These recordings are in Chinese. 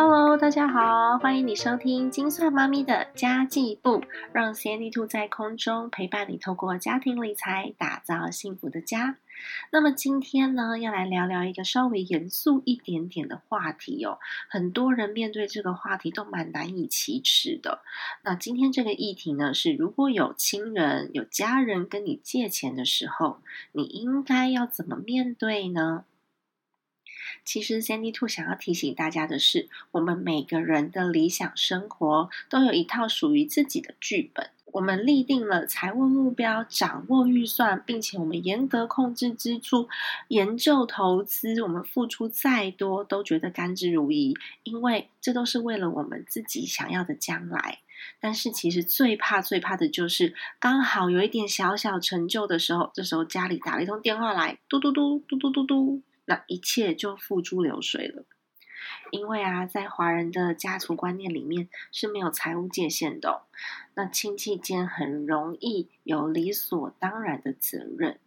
Hello，大家好，欢迎你收听金算妈咪的家计部，让 Sandy Two 在空中陪伴你，透过家庭理财打造幸福的家。那么今天呢，要来聊聊一个稍微严肃一点点的话题哦。很多人面对这个话题都蛮难以启齿的。那今天这个议题呢，是如果有亲人、有家人跟你借钱的时候，你应该要怎么面对呢？其实，Sandy Two 想要提醒大家的是，我们每个人的理想生活都有一套属于自己的剧本。我们立定了财务目标，掌握预算，并且我们严格控制支出，研究投资。我们付出再多，都觉得甘之如饴，因为这都是为了我们自己想要的将来。但是，其实最怕、最怕的就是刚好有一点小小成就的时候，这时候家里打了一通电话来，嘟嘟嘟嘟嘟嘟嘟。那一切就付诸流水了，因为啊，在华人的家族观念里面是没有财务界限的，那亲戚间很容易有理所当然的责任，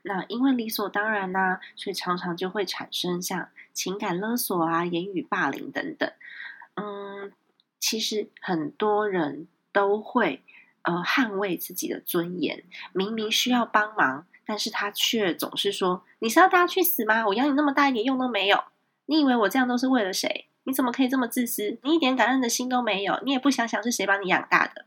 那因为理所当然呢，所以常常就会产生像情感勒索啊、言语霸凌等等。嗯，其实很多人都会呃捍卫自己的尊严，明明需要帮忙。但是他却总是说：“你是要大家去死吗？我养你那么大一点用都没有。你以为我这样都是为了谁？你怎么可以这么自私？你一点感恩的心都没有，你也不想想是谁把你养大的？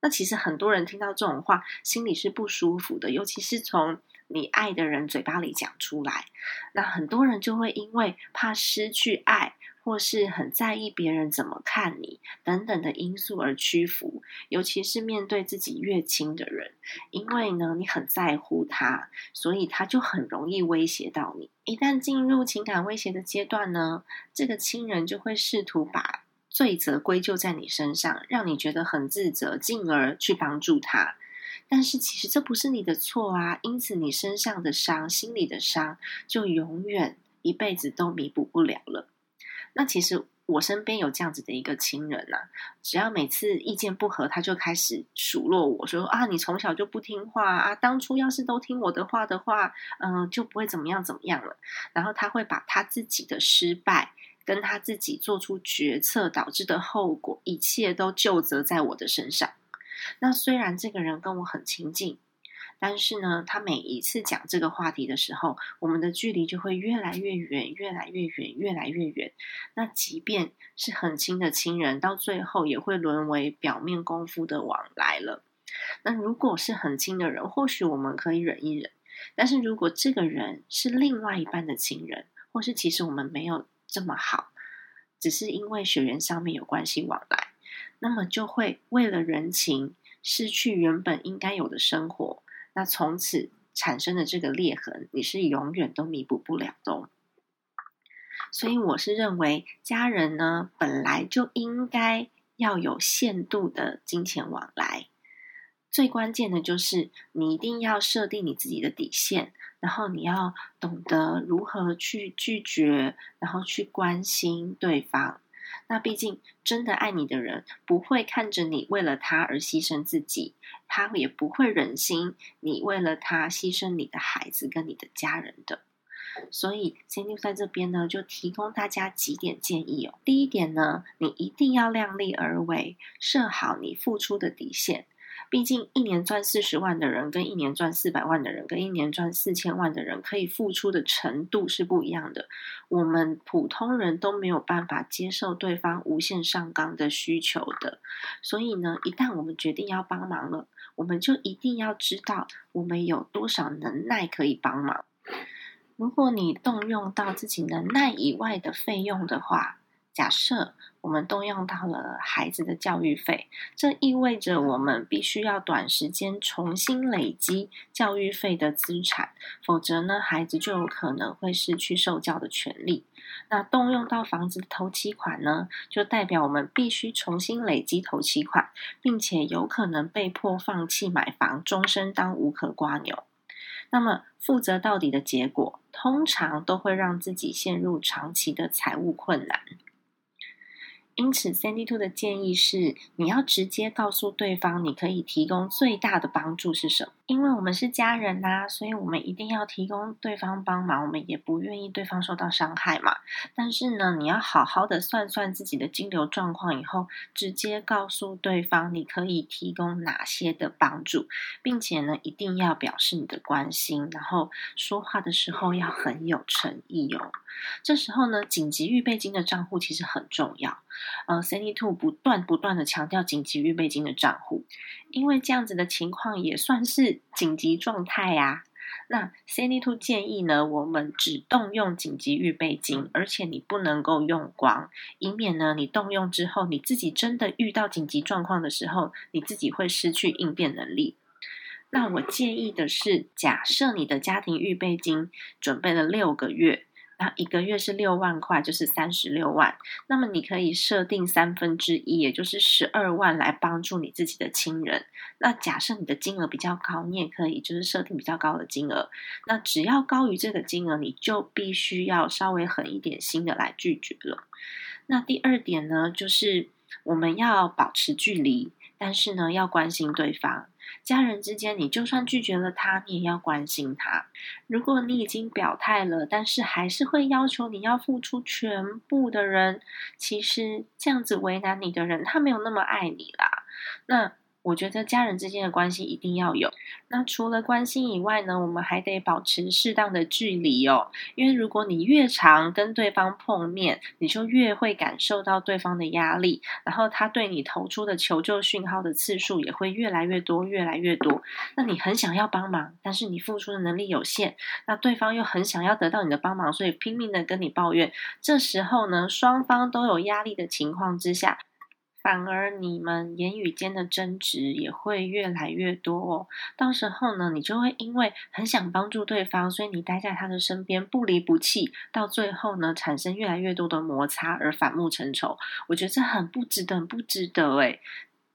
那其实很多人听到这种话，心里是不舒服的，尤其是从你爱的人嘴巴里讲出来。那很多人就会因为怕失去爱。”或是很在意别人怎么看你等等的因素而屈服，尤其是面对自己越亲的人，因为呢你很在乎他，所以他就很容易威胁到你。一旦进入情感威胁的阶段呢，这个亲人就会试图把罪责归咎在你身上，让你觉得很自责，进而去帮助他。但是其实这不是你的错啊，因此你身上的伤、心里的伤，就永远一辈子都弥补不了了。那其实我身边有这样子的一个亲人呐，只要每次意见不合，他就开始数落我说啊，你从小就不听话啊，当初要是都听我的话的话，嗯，就不会怎么样怎么样了。然后他会把他自己的失败跟他自己做出决策导致的后果，一切都就责在我的身上。那虽然这个人跟我很亲近。但是呢，他每一次讲这个话题的时候，我们的距离就会越来越远，越来越远，越来越远。那即便是很亲的亲人，到最后也会沦为表面功夫的往来了。那如果是很亲的人，或许我们可以忍一忍；但是如果这个人是另外一半的亲人，或是其实我们没有这么好，只是因为血缘上面有关系往来，那么就会为了人情，失去原本应该有的生活。那从此产生的这个裂痕，你是永远都弥补不了的。哦所以我是认为，家人呢本来就应该要有限度的金钱往来。最关键的就是你一定要设定你自己的底线，然后你要懂得如何去拒绝，然后去关心对方。那毕竟，真的爱你的人不会看着你为了他而牺牲自己，他也不会忍心你为了他牺牲你的孩子跟你的家人的。所以金牛在这边呢，就提供大家几点建议哦。第一点呢，你一定要量力而为，设好你付出的底线。毕竟，一年赚四十万的人，跟一年赚四百万的人，跟一年赚四千万的人，可以付出的程度是不一样的。我们普通人都没有办法接受对方无限上纲的需求的。所以呢，一旦我们决定要帮忙了，我们就一定要知道我们有多少能耐可以帮忙。如果你动用到自己能耐以外的费用的话，假设我们动用到了孩子的教育费，这意味着我们必须要短时间重新累积教育费的资产，否则呢，孩子就有可能会失去受教的权利。那动用到房子的头期款呢，就代表我们必须重新累积头期款，并且有可能被迫放弃买房，终身当无壳瓜牛。那么负责到底的结果，通常都会让自己陷入长期的财务困难。因此三 D Two 的建议是，你要直接告诉对方，你可以提供最大的帮助是什么。因为我们是家人呐，所以我们一定要提供对方帮忙，我们也不愿意对方受到伤害嘛。但是呢，你要好好的算算自己的金流状况，以后直接告诉对方你可以提供哪些的帮助，并且呢，一定要表示你的关心，然后说话的时候要很有诚意哦。这时候呢，紧急预备金的账户其实很重要。呃，Cindy Two 不断不断的强调紧急预备金的账户，因为这样子的情况也算是紧急状态呀。那 Cindy Two 建议呢，我们只动用紧急预备金，而且你不能够用光，以免呢你动用之后，你自己真的遇到紧急状况的时候，你自己会失去应变能力。那我建议的是，假设你的家庭预备金准备了六个月。那一个月是六万块，就是三十六万。那么你可以设定三分之一，也就是十二万来帮助你自己的亲人。那假设你的金额比较高，你也可以就是设定比较高的金额。那只要高于这个金额，你就必须要稍微狠一点心的来拒绝了。那第二点呢，就是我们要保持距离，但是呢要关心对方。家人之间，你就算拒绝了他，你也要关心他。如果你已经表态了，但是还是会要求你要付出全部的人，其实这样子为难你的人，他没有那么爱你啦。那。我觉得家人之间的关系一定要有。那除了关心以外呢，我们还得保持适当的距离哦。因为如果你越常跟对方碰面，你就越会感受到对方的压力，然后他对你投出的求救讯号的次数也会越来越多，越来越多。那你很想要帮忙，但是你付出的能力有限，那对方又很想要得到你的帮忙，所以拼命的跟你抱怨。这时候呢，双方都有压力的情况之下。反而你们言语间的争执也会越来越多哦。到时候呢，你就会因为很想帮助对方，所以你待在他的身边不离不弃，到最后呢，产生越来越多的摩擦而反目成仇。我觉得这很不值得，很不值得诶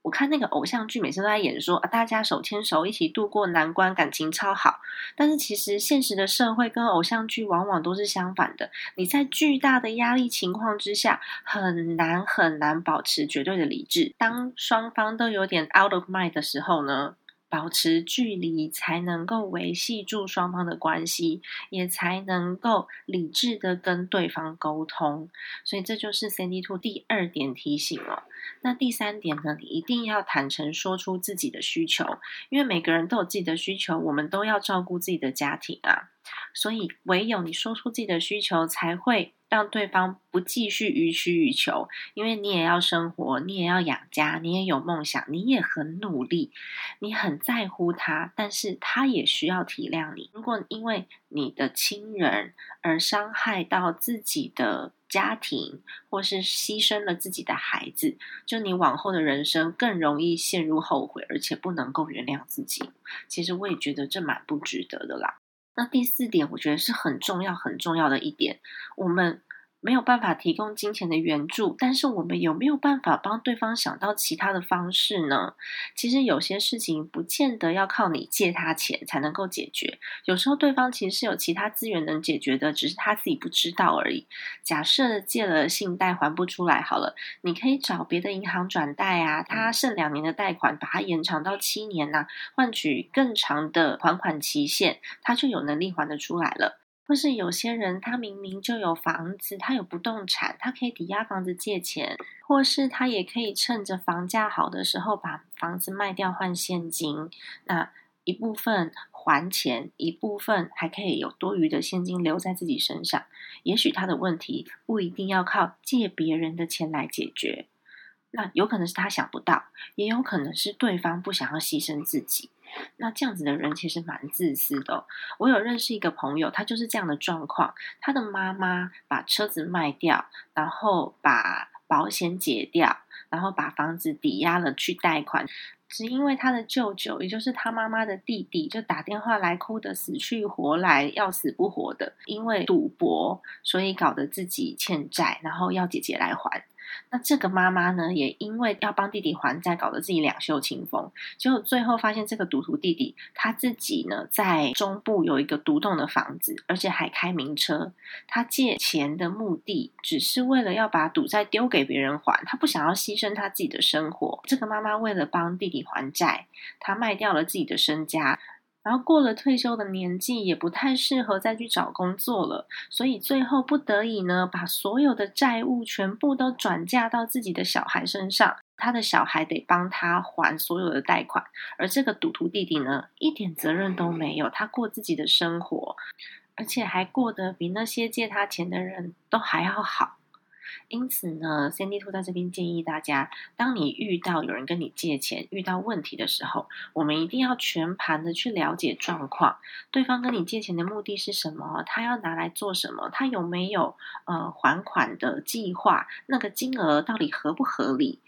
我看那个偶像剧，每次都在演说啊，大家手牵手一起度过难关，感情超好。但是其实现实的社会跟偶像剧往往都是相反的。你在巨大的压力情况之下，很难很难保持绝对的理智。当双方都有点 out of mind 的时候呢？保持距离，才能够维系住双方的关系，也才能够理智的跟对方沟通。所以这就是 Sandy Two 第二点提醒了。那第三点呢？你一定要坦诚说出自己的需求，因为每个人都有自己的需求，我们都要照顾自己的家庭啊。所以唯有你说出自己的需求，才会。让对方不继续予取予求，因为你也要生活，你也要养家，你也有梦想，你也很努力，你很在乎他，但是他也需要体谅你。如果因为你的亲人而伤害到自己的家庭，或是牺牲了自己的孩子，就你往后的人生更容易陷入后悔，而且不能够原谅自己。其实我也觉得这蛮不值得的啦。那第四点，我觉得是很重要、很重要的一点，我们。没有办法提供金钱的援助，但是我们有没有办法帮对方想到其他的方式呢？其实有些事情不见得要靠你借他钱才能够解决，有时候对方其实是有其他资源能解决的，只是他自己不知道而已。假设借了信贷还不出来，好了，你可以找别的银行转贷啊，他剩两年的贷款，把它延长到七年呐，换取更长的还款期限，他就有能力还得出来了。或是有些人，他明明就有房子，他有不动产，他可以抵押房子借钱，或是他也可以趁着房价好的时候把房子卖掉换现金，那一部分还钱，一部分还可以有多余的现金留在自己身上。也许他的问题不一定要靠借别人的钱来解决，那有可能是他想不到，也有可能是对方不想要牺牲自己。那这样子的人其实蛮自私的。我有认识一个朋友，他就是这样的状况。他的妈妈把车子卖掉，然后把保险解掉，然后把房子抵押了去贷款，只因为他的舅舅，也就是他妈妈的弟弟，就打电话来哭得死去活来，要死不活的，因为赌博，所以搞得自己欠债，然后要姐姐来还。那这个妈妈呢，也因为要帮弟弟还债，搞得自己两袖清风。结果最后发现，这个赌徒弟弟他自己呢，在中部有一个独栋的房子，而且还开名车。他借钱的目的，只是为了要把赌债丢给别人还，他不想要牺牲他自己的生活。这个妈妈为了帮弟弟还债，她卖掉了自己的身家。然后过了退休的年纪，也不太适合再去找工作了，所以最后不得已呢，把所有的债务全部都转嫁到自己的小孩身上，他的小孩得帮他还所有的贷款，而这个赌徒弟弟呢，一点责任都没有，他过自己的生活，而且还过得比那些借他钱的人都还要好。因此呢，Sandy 兔在这边建议大家，当你遇到有人跟你借钱、遇到问题的时候，我们一定要全盘的去了解状况。对方跟你借钱的目的是什么？他要拿来做什么？他有没有呃还款的计划？那个金额到底合不合理？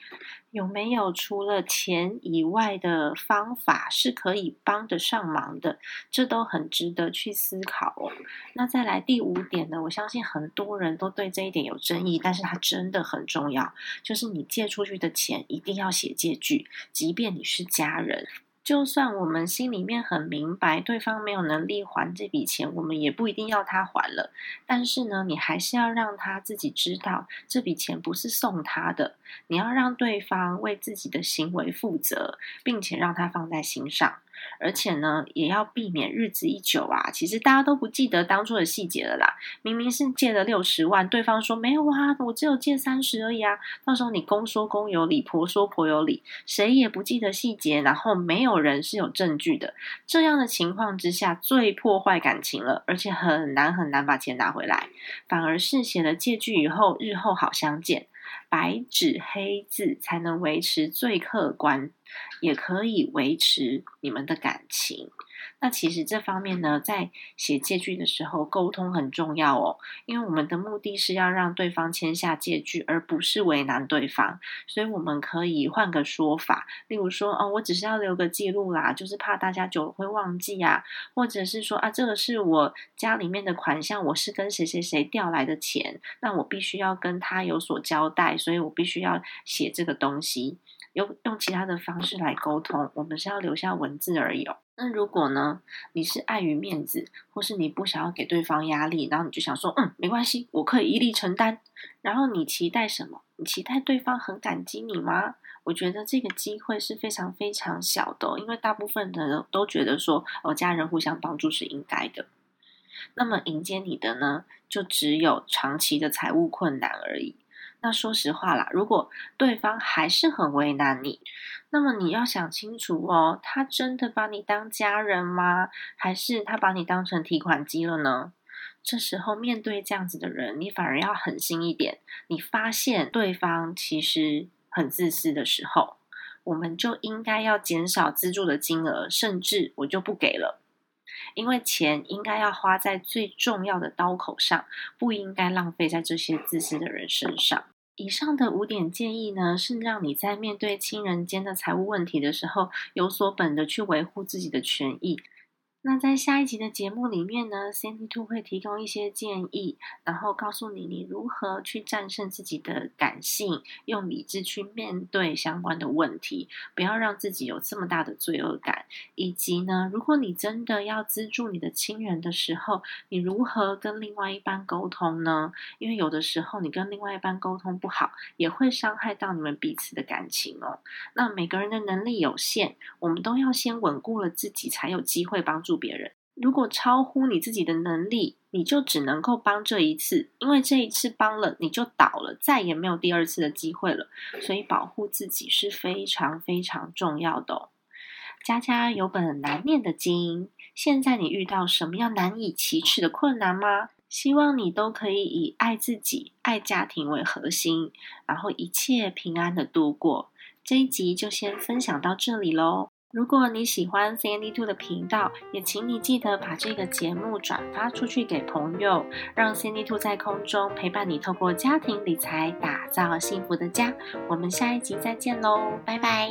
有没有除了钱以外的方法是可以帮得上忙的？这都很值得去思考哦。那再来第五点呢？我相信很多人都对这一点有争议，但是它真的很重要，就是你借出去的钱一定要写借据，即便你是家人。就算我们心里面很明白对方没有能力还这笔钱，我们也不一定要他还了。但是呢，你还是要让他自己知道这笔钱不是送他的，你要让对方为自己的行为负责，并且让他放在心上。而且呢，也要避免日子一久啊，其实大家都不记得当初的细节了啦。明明是借了六十万，对方说没有啊，我只有借三十而已啊。到时候你公说公有理，婆说婆有理，谁也不记得细节，然后没有人是有证据的。这样的情况之下，最破坏感情了，而且很难很难把钱拿回来。反而是写了借据以后，日后好相见。白纸黑字才能维持最客观，也可以维持你们的感情。那其实这方面呢，在写借据的时候，沟通很重要哦。因为我们的目的是要让对方签下借据，而不是为难对方。所以我们可以换个说法，例如说，哦，我只是要留个记录啦，就是怕大家久了会忘记啊，或者是说，啊，这个是我家里面的款项，我是跟谁谁谁调来的钱，那我必须要跟他有所交代，所以我必须要写这个东西。用用其他的方式来沟通，我们是要留下文字而已哦。那如果呢，你是碍于面子，或是你不想要给对方压力，然后你就想说，嗯，没关系，我可以一力承担。然后你期待什么？你期待对方很感激你吗？我觉得这个机会是非常非常小的，因为大部分的人都觉得说，哦，家人互相帮助是应该的。那么迎接你的呢，就只有长期的财务困难而已。那说实话啦，如果对方还是很为难你，那么你要想清楚哦，他真的把你当家人吗？还是他把你当成提款机了呢？这时候面对这样子的人，你反而要狠心一点。你发现对方其实很自私的时候，我们就应该要减少资助的金额，甚至我就不给了。因为钱应该要花在最重要的刀口上，不应该浪费在这些自私的人身上。以上的五点建议呢，是让你在面对亲人间的财务问题的时候，有所本的去维护自己的权益。那在下一集的节目里面呢，Sandy Two 会提供一些建议，然后告诉你你如何去战胜自己的感性，用理智去面对相关的问题，不要让自己有这么大的罪恶感。以及呢，如果你真的要资助你的亲人的时候，你如何跟另外一半沟通呢？因为有的时候你跟另外一半沟通不好，也会伤害到你们彼此的感情哦。那每个人的能力有限，我们都要先稳固了自己，才有机会帮助。助别人，如果超乎你自己的能力，你就只能够帮这一次，因为这一次帮了你就倒了，再也没有第二次的机会了。所以保护自己是非常非常重要的。家家有本难念的经，现在你遇到什么样难以启齿的困难吗？希望你都可以以爱自己、爱家庭为核心，然后一切平安的度过。这一集就先分享到这里喽。如果你喜欢 Sandy Two 的频道，也请你记得把这个节目转发出去给朋友，让 Sandy Two 在空中陪伴你，透过家庭理财打造幸福的家。我们下一集再见喽，拜拜。